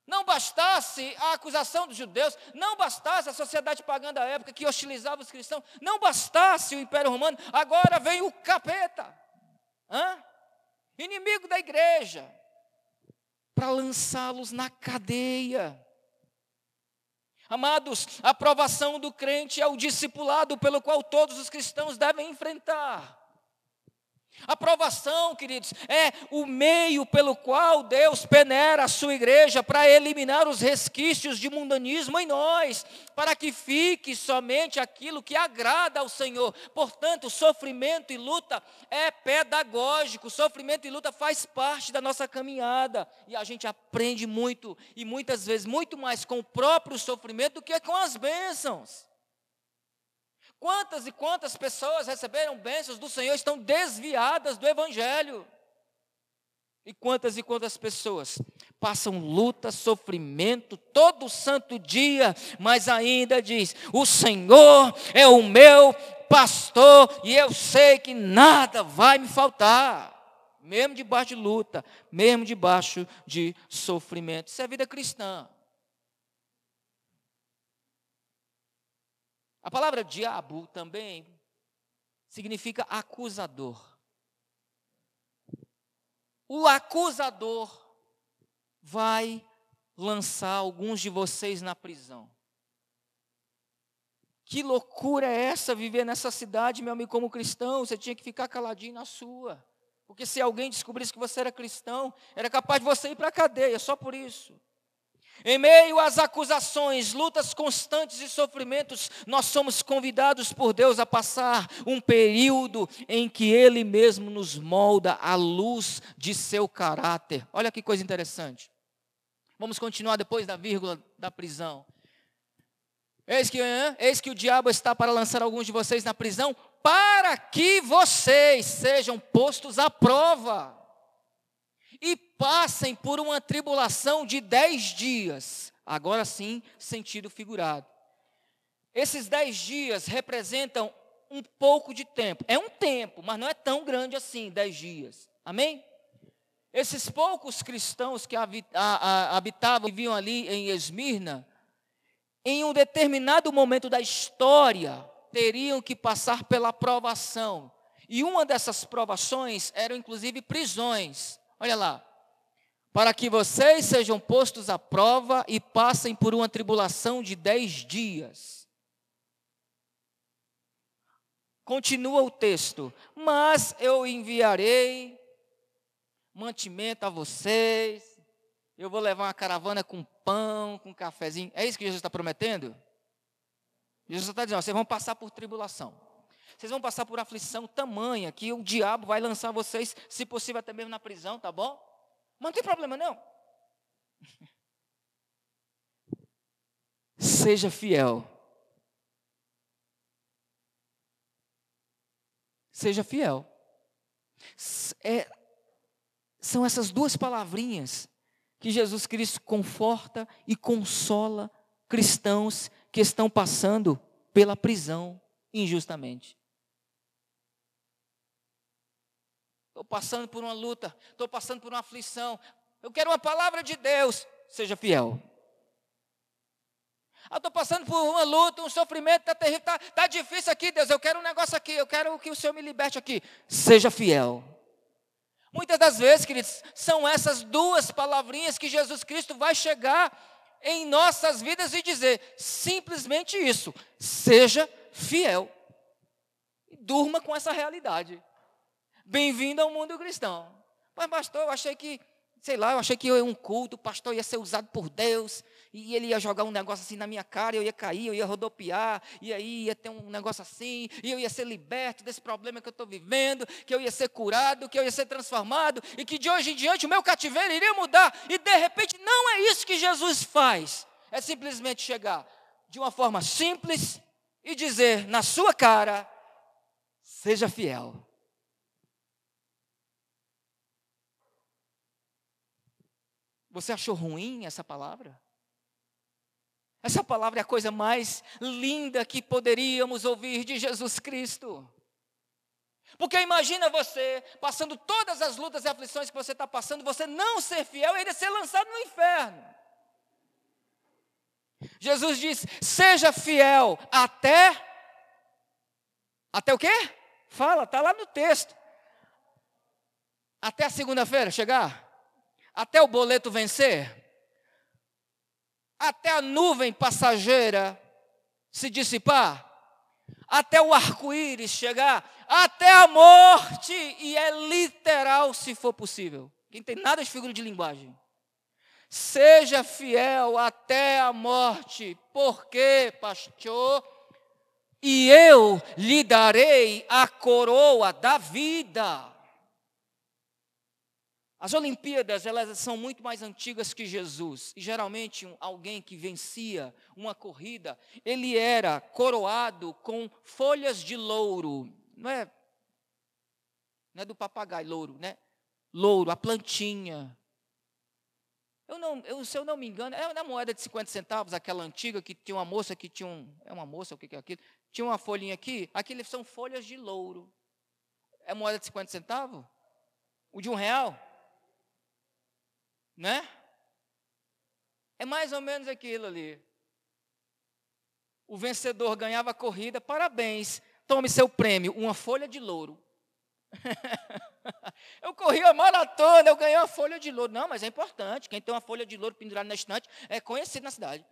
Speaker 1: Não bastasse a acusação dos judeus, não bastasse a sociedade pagã da época que hostilizava os cristãos, não bastasse o Império Romano, agora vem o capeta, Hã? inimigo da igreja, para lançá-los na cadeia. Amados, a aprovação do crente é o discipulado pelo qual todos os cristãos devem enfrentar. A provação, queridos, é o meio pelo qual Deus peneira a sua igreja para eliminar os resquícios de mundanismo em nós, para que fique somente aquilo que agrada ao Senhor. Portanto, sofrimento e luta é pedagógico, sofrimento e luta faz parte da nossa caminhada, e a gente aprende muito, e muitas vezes muito mais com o próprio sofrimento do que com as bênçãos. Quantas e quantas pessoas receberam bênçãos do Senhor estão desviadas do Evangelho? E quantas e quantas pessoas passam luta, sofrimento todo santo dia, mas ainda diz: O Senhor é o meu pastor e eu sei que nada vai me faltar. Mesmo debaixo de luta, mesmo debaixo de sofrimento. Isso é vida cristã. A palavra diabo também significa acusador. O acusador vai lançar alguns de vocês na prisão. Que loucura é essa viver nessa cidade, meu amigo, como cristão? Você tinha que ficar caladinho na sua. Porque se alguém descobrisse que você era cristão, era capaz de você ir para a cadeia, só por isso. Em meio às acusações, lutas constantes e sofrimentos, nós somos convidados por Deus a passar um período em que Ele mesmo nos molda à luz de seu caráter. Olha que coisa interessante. Vamos continuar depois da vírgula da prisão. Eis que, eis que o diabo está para lançar alguns de vocês na prisão, para que vocês sejam postos à prova e passem por uma tribulação de dez dias. Agora sim, sentido figurado. Esses dez dias representam um pouco de tempo. É um tempo, mas não é tão grande assim, dez dias. Amém? Esses poucos cristãos que habitavam, viviam ali em Esmirna, em um determinado momento da história, teriam que passar pela provação. E uma dessas provações eram inclusive prisões. Olha lá. Para que vocês sejam postos à prova e passem por uma tribulação de dez dias. Continua o texto. Mas eu enviarei mantimento a vocês. Eu vou levar uma caravana com pão, com cafezinho. É isso que Jesus está prometendo? Jesus está dizendo: vocês vão passar por tribulação. Vocês vão passar por aflição tamanha que o diabo vai lançar vocês, se possível, até mesmo na prisão, tá bom? Mas não tem problema não. Seja fiel. Seja fiel. É, são essas duas palavrinhas que Jesus Cristo conforta e consola cristãos que estão passando pela prisão injustamente. Estou passando por uma luta, estou passando por uma aflição. Eu quero uma palavra de Deus, seja fiel. Eu estou passando por uma luta, um sofrimento, está terrível, está tá difícil aqui, Deus. Eu quero um negócio aqui, eu quero que o Senhor me liberte aqui. Seja fiel. Muitas das vezes, queridos, são essas duas palavrinhas que Jesus Cristo vai chegar em nossas vidas e dizer simplesmente isso: seja fiel. E durma com essa realidade. Bem-vindo ao mundo cristão. Mas, pastor, eu achei que, sei lá, eu achei que eu um culto, o pastor ia ser usado por Deus, e ele ia jogar um negócio assim na minha cara, eu ia cair, eu ia rodopiar, e aí ia ter um negócio assim, e eu ia ser liberto desse problema que eu estou vivendo, que eu ia ser curado, que eu ia ser transformado, e que de hoje em diante o meu cativeiro iria mudar, e de repente não é isso que Jesus faz, é simplesmente chegar de uma forma simples e dizer na sua cara: seja fiel. Você achou ruim essa palavra? Essa palavra é a coisa mais linda que poderíamos ouvir de Jesus Cristo. Porque imagina você passando todas as lutas e aflições que você está passando, você não ser fiel e ainda ser lançado no inferno. Jesus diz: seja fiel até. Até o quê? Fala, está lá no texto. Até a segunda-feira chegar? Até o boleto vencer? Até a nuvem passageira se dissipar? Até o arco-íris chegar? Até a morte? E é literal se for possível. Quem tem nada de figura de linguagem. Seja fiel até a morte. Por quê, pastor? E eu lhe darei a coroa da vida. As Olimpíadas, elas são muito mais antigas que Jesus. E geralmente um, alguém que vencia uma corrida, ele era coroado com folhas de louro. Não é, não é do papagaio, louro, né? Louro, a plantinha. Eu não, eu, se eu não me engano, é na moeda de 50 centavos, aquela antiga que tinha uma moça que tinha um. É uma moça, o que é aquilo? Tinha uma folhinha aqui. Aquilo são folhas de louro. É moeda de 50 centavos? O de um real? Né? É mais ou menos aquilo ali. O vencedor ganhava a corrida, parabéns, tome seu prêmio, uma folha de louro. eu corri a maratona, eu ganhei uma folha de louro. Não, mas é importante, quem tem uma folha de louro pendurada na estante é conhecido na cidade.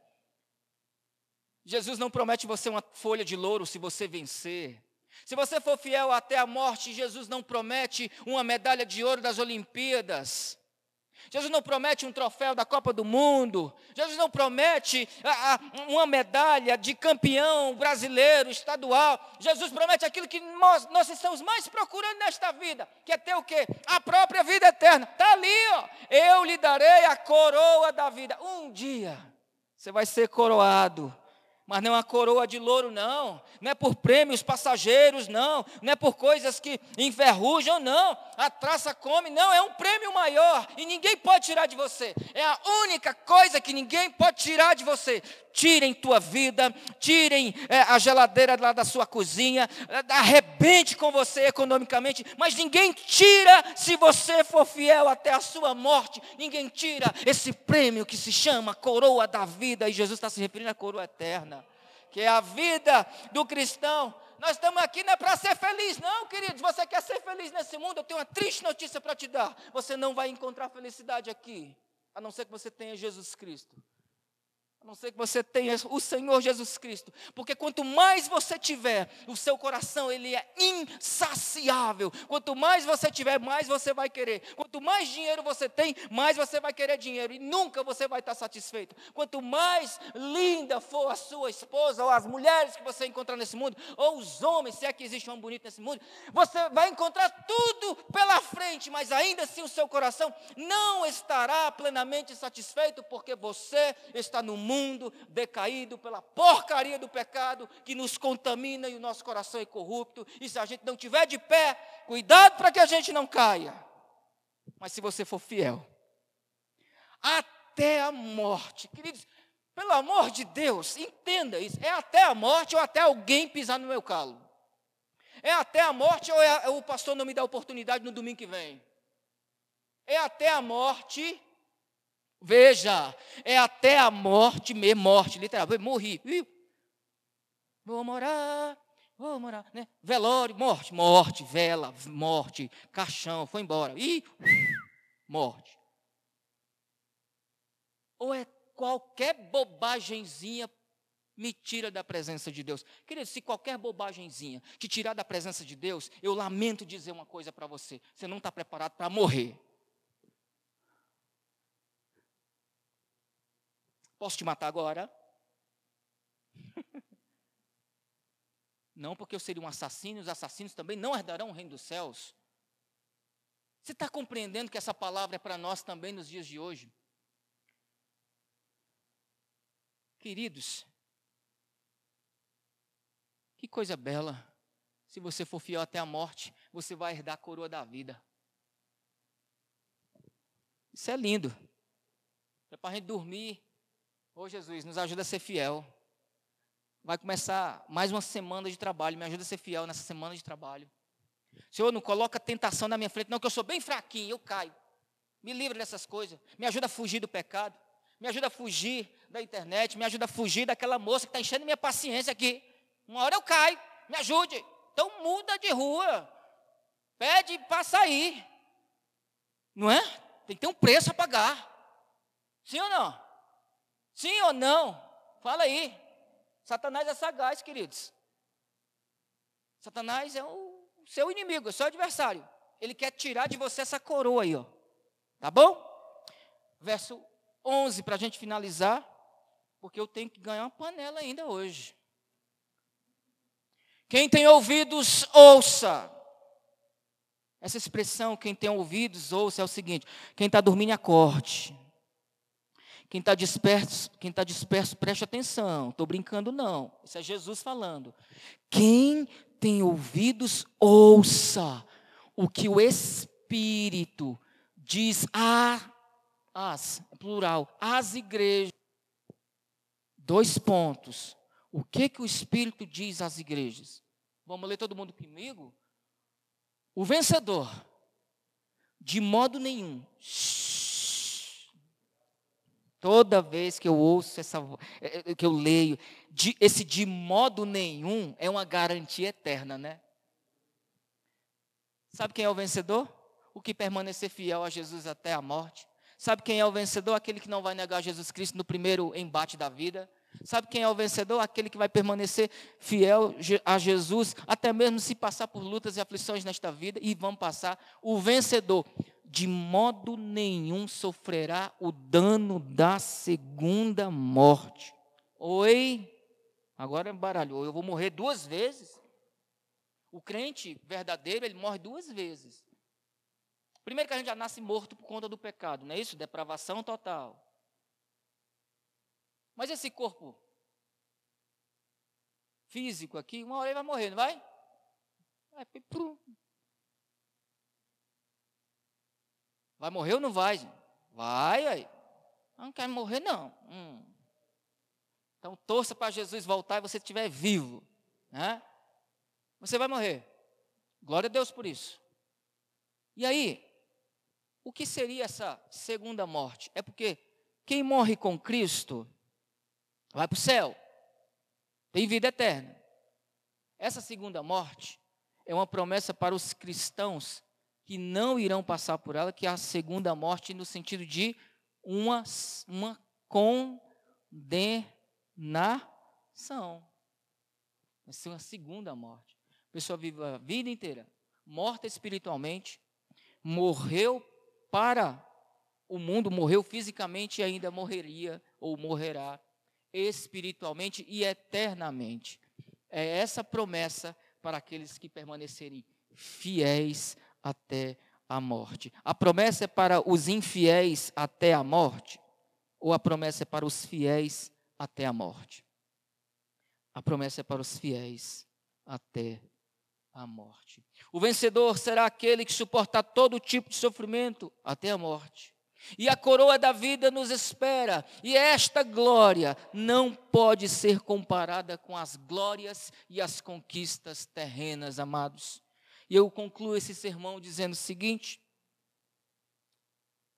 Speaker 1: Jesus não promete você uma folha de louro se você vencer. Se você for fiel até a morte, Jesus não promete uma medalha de ouro das Olimpíadas. Jesus não promete um troféu da Copa do Mundo. Jesus não promete a, a, uma medalha de campeão brasileiro, estadual. Jesus promete aquilo que nós, nós, estamos mais procurando nesta vida, que é ter o quê? A própria vida eterna. Está ali, ó. Eu lhe darei a coroa da vida. Um dia você vai ser coroado mas não é uma coroa de louro, não. Não é por prêmios passageiros, não. Não é por coisas que enferrujam, não. A traça come, não. É um prêmio maior e ninguém pode tirar de você. É a única coisa que ninguém pode tirar de você tirem tua vida, tirem é, a geladeira lá da sua cozinha, é, arrebente com você economicamente, mas ninguém tira se você for fiel até a sua morte, ninguém tira esse prêmio que se chama coroa da vida, e Jesus está se referindo à coroa eterna, que é a vida do cristão. Nós estamos aqui não é para ser feliz, não, queridos. Você quer ser feliz nesse mundo? Eu tenho uma triste notícia para te dar. Você não vai encontrar felicidade aqui, a não ser que você tenha Jesus Cristo. A não ser que você tenha o Senhor Jesus Cristo. Porque quanto mais você tiver, o seu coração ele é insaciável. Quanto mais você tiver, mais você vai querer. Quanto mais dinheiro você tem, mais você vai querer dinheiro. E nunca você vai estar satisfeito. Quanto mais linda for a sua esposa, ou as mulheres que você encontrar nesse mundo, ou os homens, se é que existe um bonito nesse mundo, você vai encontrar tudo pela frente, mas ainda assim o seu coração não estará plenamente satisfeito, porque você está no mundo mundo decaído pela porcaria do pecado que nos contamina e o nosso coração é corrupto. E se a gente não tiver de pé, cuidado para que a gente não caia. Mas se você for fiel, até a morte, queridos, pelo amor de Deus, entenda isso. É até a morte ou até alguém pisar no meu calo. É até a morte ou é, o pastor não me dá oportunidade no domingo que vem. É até a morte Veja, é até a morte mesmo, morte, literal. Morri. Vou morar, vou morar, né? Velório, morte, morte, vela, morte, caixão, foi embora. Ih, morte. Ou é qualquer bobagemzinha me tira da presença de Deus. Querido, se qualquer bobagemzinha te tirar da presença de Deus, eu lamento dizer uma coisa para você: você não está preparado para morrer. Posso te matar agora? não, porque eu seria um assassino, os assassinos também não herdarão o reino dos céus. Você está compreendendo que essa palavra é para nós também nos dias de hoje? Queridos, que coisa bela. Se você for fiel até a morte, você vai herdar a coroa da vida. Isso é lindo. É para a gente dormir Ô Jesus, nos ajuda a ser fiel. Vai começar mais uma semana de trabalho. Me ajuda a ser fiel nessa semana de trabalho. Senhor, não coloca tentação na minha frente, não, que eu sou bem fraquinho, eu caio. Me livre dessas coisas. Me ajuda a fugir do pecado. Me ajuda a fugir da internet. Me ajuda a fugir daquela moça que está enchendo minha paciência aqui. Uma hora eu caio. Me ajude. Então muda de rua. Pede para sair. Não é? Tem que ter um preço a pagar. Sim ou não? Sim ou não? Fala aí. Satanás é sagaz, queridos. Satanás é o seu inimigo, é seu adversário. Ele quer tirar de você essa coroa aí, ó. Tá bom? Verso 11, para a gente finalizar, porque eu tenho que ganhar uma panela ainda hoje. Quem tem ouvidos, ouça. Essa expressão, quem tem ouvidos, ouça, é o seguinte: quem está dormindo, acorde. Quem está disperso, quem está disperso, preste atenção. Estou brincando, não. Isso é Jesus falando. Quem tem ouvidos, ouça o que o Espírito diz a as, plural, as igrejas. Dois pontos. O que que o Espírito diz às igrejas? Vamos ler todo mundo comigo? O vencedor, de modo nenhum, Toda vez que eu ouço essa é, é, que eu leio, de, esse de modo nenhum é uma garantia eterna, né? Sabe quem é o vencedor? O que permanecer fiel a Jesus até a morte. Sabe quem é o vencedor? Aquele que não vai negar Jesus Cristo no primeiro embate da vida. Sabe quem é o vencedor? Aquele que vai permanecer fiel a Jesus, até mesmo se passar por lutas e aflições nesta vida, e vão passar. O vencedor de modo nenhum sofrerá o dano da segunda morte. Oi? Agora baralhou, eu vou morrer duas vezes. O crente verdadeiro, ele morre duas vezes. Primeiro que a gente já nasce morto por conta do pecado, não é isso? Depravação total. Mas esse corpo físico aqui, uma hora ele vai morrer, não vai? Vai, Vai morrer ou não vai? Vai, aí. Não quer morrer, não. Hum. Então, torça para Jesus voltar e você estiver vivo. Né? Você vai morrer. Glória a Deus por isso. E aí, o que seria essa segunda morte? É porque quem morre com Cristo vai para o céu, tem vida eterna. Essa segunda morte é uma promessa para os cristãos que não irão passar por ela, que é a segunda morte, no sentido de uma, uma condenação. Vai ser uma segunda morte. A pessoa vive a vida inteira morta espiritualmente, morreu para o mundo, morreu fisicamente e ainda morreria ou morrerá espiritualmente e eternamente. É essa promessa para aqueles que permanecerem fiéis até a morte. A promessa é para os infiéis até a morte? Ou a promessa é para os fiéis até a morte? A promessa é para os fiéis até a morte. O vencedor será aquele que suportar todo tipo de sofrimento até a morte. E a coroa da vida nos espera, e esta glória não pode ser comparada com as glórias e as conquistas terrenas, amados. E eu concluo esse sermão dizendo o seguinte: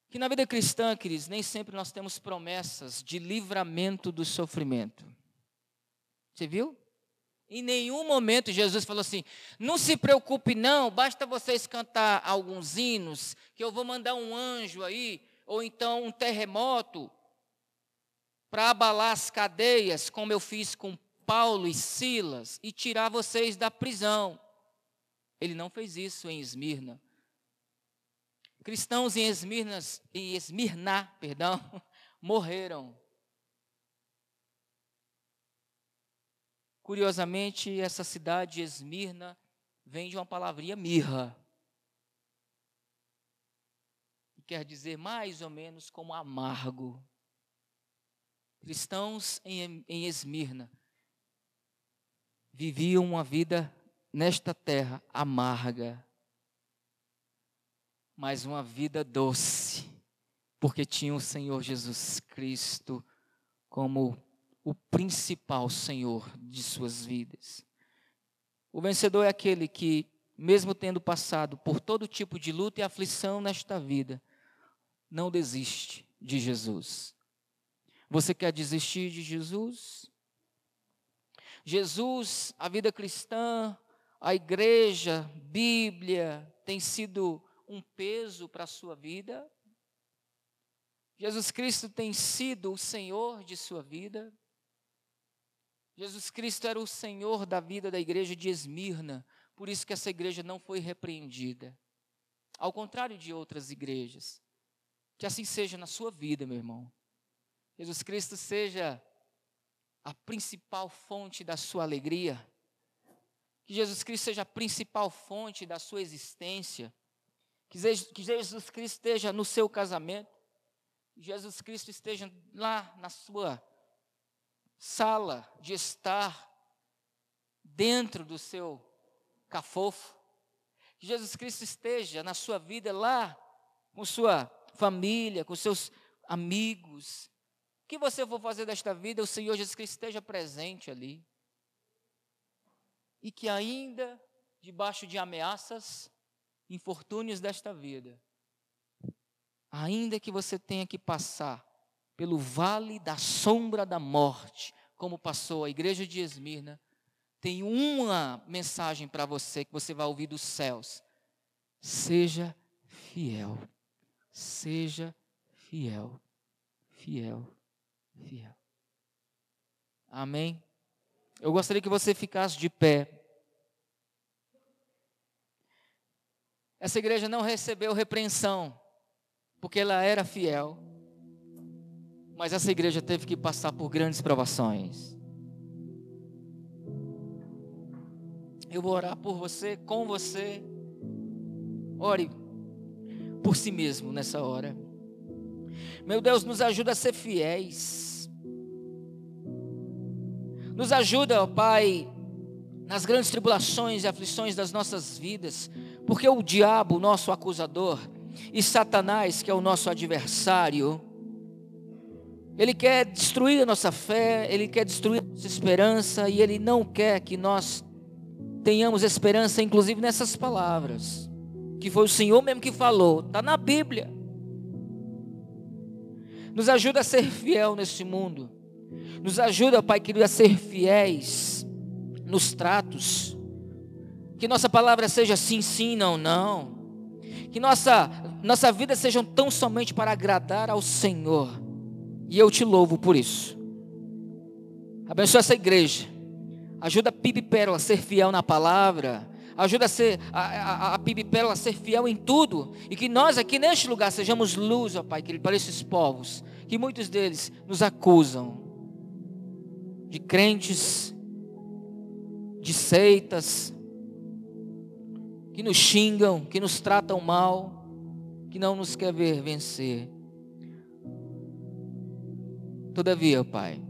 Speaker 1: que na vida cristã, queridos, nem sempre nós temos promessas de livramento do sofrimento. Você viu? Em nenhum momento Jesus falou assim: não se preocupe, não, basta vocês cantar alguns hinos, que eu vou mandar um anjo aí, ou então um terremoto, para abalar as cadeias, como eu fiz com Paulo e Silas, e tirar vocês da prisão. Ele não fez isso em Esmirna. Cristãos em Esmirna, em Esmirna, perdão, morreram. Curiosamente, essa cidade Esmirna vem de uma palavrinha mirra. Que quer dizer mais ou menos como amargo. Cristãos em, em Esmirna viviam uma vida nesta terra amarga, mas uma vida doce, porque tinha o Senhor Jesus Cristo como o principal Senhor de suas vidas. O vencedor é aquele que, mesmo tendo passado por todo tipo de luta e aflição nesta vida, não desiste de Jesus. Você quer desistir de Jesus? Jesus, a vida cristã, a igreja, Bíblia, tem sido um peso para a sua vida? Jesus Cristo tem sido o Senhor de sua vida. Jesus Cristo era o Senhor da vida da igreja de Esmirna, por isso que essa igreja não foi repreendida. Ao contrário de outras igrejas. Que assim seja na sua vida, meu irmão. Jesus Cristo seja a principal fonte da sua alegria. Que Jesus Cristo seja a principal fonte da sua existência. Que Jesus Cristo esteja no seu casamento. Que Jesus Cristo esteja lá na sua sala de estar, dentro do seu cafofo. Que Jesus Cristo esteja na sua vida lá, com sua família, com seus amigos. O que você for fazer desta vida, o Senhor Jesus Cristo esteja presente ali. E que ainda, debaixo de ameaças, infortúnios desta vida, ainda que você tenha que passar pelo vale da sombra da morte, como passou a igreja de Esmirna, tem uma mensagem para você que você vai ouvir dos céus. Seja fiel. Seja fiel. Fiel. Fiel. Amém? Eu gostaria que você ficasse de pé. Essa igreja não recebeu repreensão, porque ela era fiel. Mas essa igreja teve que passar por grandes provações. Eu vou orar por você, com você. Ore por si mesmo nessa hora. Meu Deus, nos ajuda a ser fiéis. Nos ajuda, ó Pai, nas grandes tribulações e aflições das nossas vidas, porque o diabo, nosso acusador, e Satanás, que é o nosso adversário, ele quer destruir a nossa fé, ele quer destruir a nossa esperança e ele não quer que nós tenhamos esperança, inclusive nessas palavras, que foi o Senhor mesmo que falou, está na Bíblia. Nos ajuda a ser fiel nesse mundo, nos ajuda, Pai querido, a ser fiéis nos tratos, que nossa palavra seja sim, sim, não, não, que nossa, nossa vida seja tão somente para agradar ao Senhor e eu te louvo por isso. Abençoa essa igreja. Ajuda a Pibe Pérola a ser fiel na palavra. Ajuda a, ser, a, a, a Pérola a ser fiel em tudo. E que nós aqui neste lugar sejamos luz, ó Pai, querido, para esses povos. Que muitos deles nos acusam de crentes, de seitas, que nos xingam, que nos tratam mal, que não nos quer ver vencer. Todavia, Pai,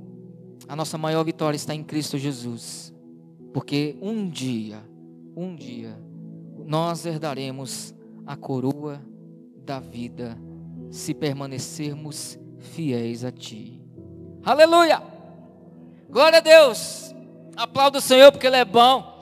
Speaker 1: a nossa maior vitória está em Cristo Jesus, porque um dia, um dia, nós herdaremos a coroa da vida se permanecermos fiéis a Ti. Aleluia! Glória a Deus! Aplauda o Senhor porque Ele é bom.